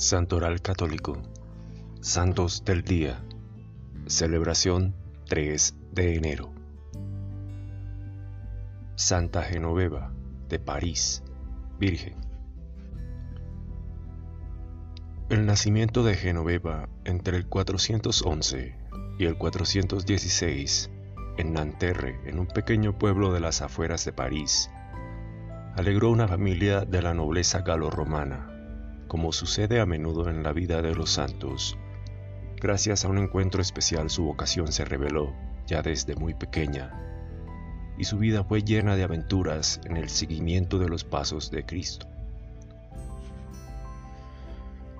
Santoral Católico. Santos del Día. Celebración 3 de enero. Santa Genoveva de París, Virgen. El nacimiento de Genoveva entre el 411 y el 416 en Nanterre, en un pequeño pueblo de las afueras de París, alegró una familia de la nobleza galo-romana como sucede a menudo en la vida de los santos. Gracias a un encuentro especial su vocación se reveló ya desde muy pequeña, y su vida fue llena de aventuras en el seguimiento de los pasos de Cristo.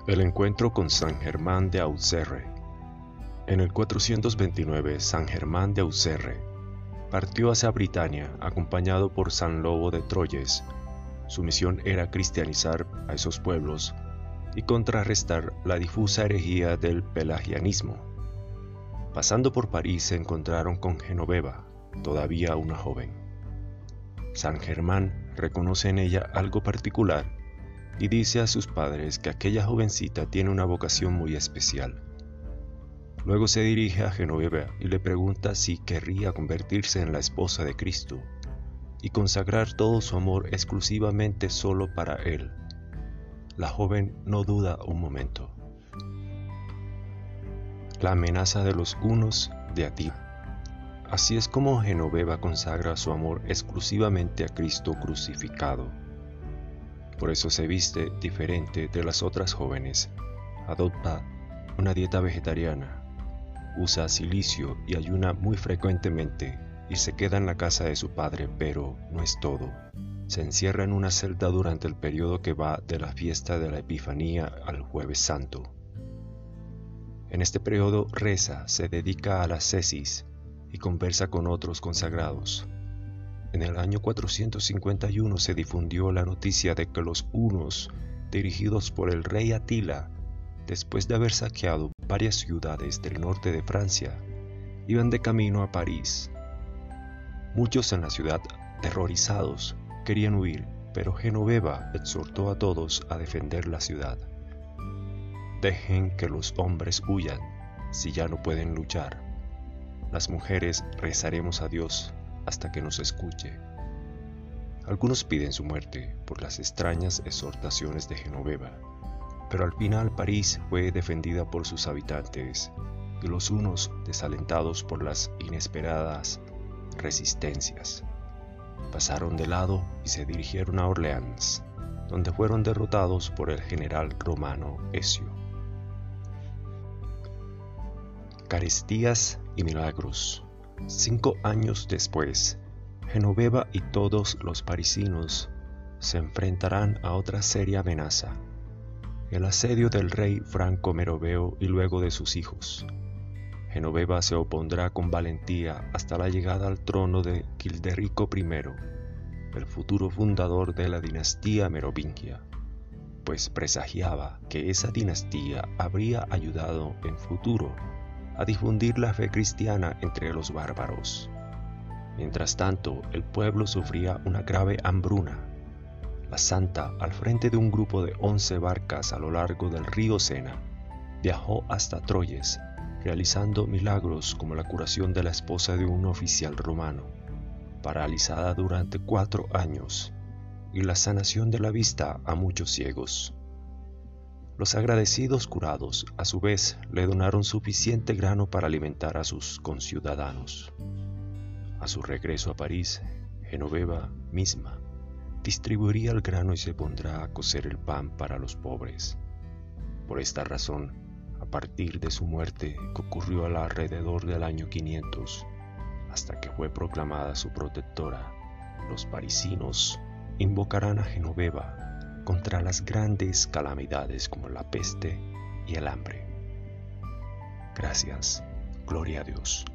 El encuentro con San Germán de Auxerre. En el 429, San Germán de Auxerre partió hacia Britania acompañado por San Lobo de Troyes, su misión era cristianizar a esos pueblos y contrarrestar la difusa herejía del pelagianismo. Pasando por París se encontraron con Genoveva, todavía una joven. San Germán reconoce en ella algo particular y dice a sus padres que aquella jovencita tiene una vocación muy especial. Luego se dirige a Genoveva y le pregunta si querría convertirse en la esposa de Cristo y consagrar todo su amor exclusivamente solo para Él. La joven no duda un momento. La amenaza de los unos de Atí. Así es como Genoveva consagra su amor exclusivamente a Cristo crucificado. Por eso se viste diferente de las otras jóvenes. Adopta una dieta vegetariana, usa silicio y ayuna muy frecuentemente y se queda en la casa de su padre, pero no es todo. Se encierra en una celda durante el periodo que va de la fiesta de la Epifanía al jueves santo. En este periodo reza, se dedica a la cesis y conversa con otros consagrados. En el año 451 se difundió la noticia de que los hunos, dirigidos por el rey Atila, después de haber saqueado varias ciudades del norte de Francia, iban de camino a París Muchos en la ciudad, terrorizados, querían huir, pero Genoveva exhortó a todos a defender la ciudad. Dejen que los hombres huyan si ya no pueden luchar. Las mujeres rezaremos a Dios hasta que nos escuche. Algunos piden su muerte por las extrañas exhortaciones de Genoveva, pero al final París fue defendida por sus habitantes y los unos desalentados por las inesperadas resistencias. Pasaron de lado y se dirigieron a Orleans, donde fueron derrotados por el general romano Escio. Carestías y milagros. Cinco años después, Genoveva y todos los parisinos se enfrentarán a otra seria amenaza, el asedio del rey Franco Meroveo y luego de sus hijos, Genoveva se opondrá con valentía hasta la llegada al trono de Gilderico I, el futuro fundador de la dinastía merovingia, pues presagiaba que esa dinastía habría ayudado en futuro a difundir la fe cristiana entre los bárbaros. Mientras tanto, el pueblo sufría una grave hambruna. La santa, al frente de un grupo de once barcas a lo largo del río Sena, viajó hasta Troyes realizando milagros como la curación de la esposa de un oficial romano, paralizada durante cuatro años, y la sanación de la vista a muchos ciegos. Los agradecidos curados, a su vez, le donaron suficiente grano para alimentar a sus conciudadanos. A su regreso a París, Genoveva misma distribuiría el grano y se pondrá a cocer el pan para los pobres. Por esta razón, a partir de su muerte, que ocurrió alrededor del año 500, hasta que fue proclamada su protectora, los parisinos invocarán a Genoveva contra las grandes calamidades como la peste y el hambre. Gracias, gloria a Dios.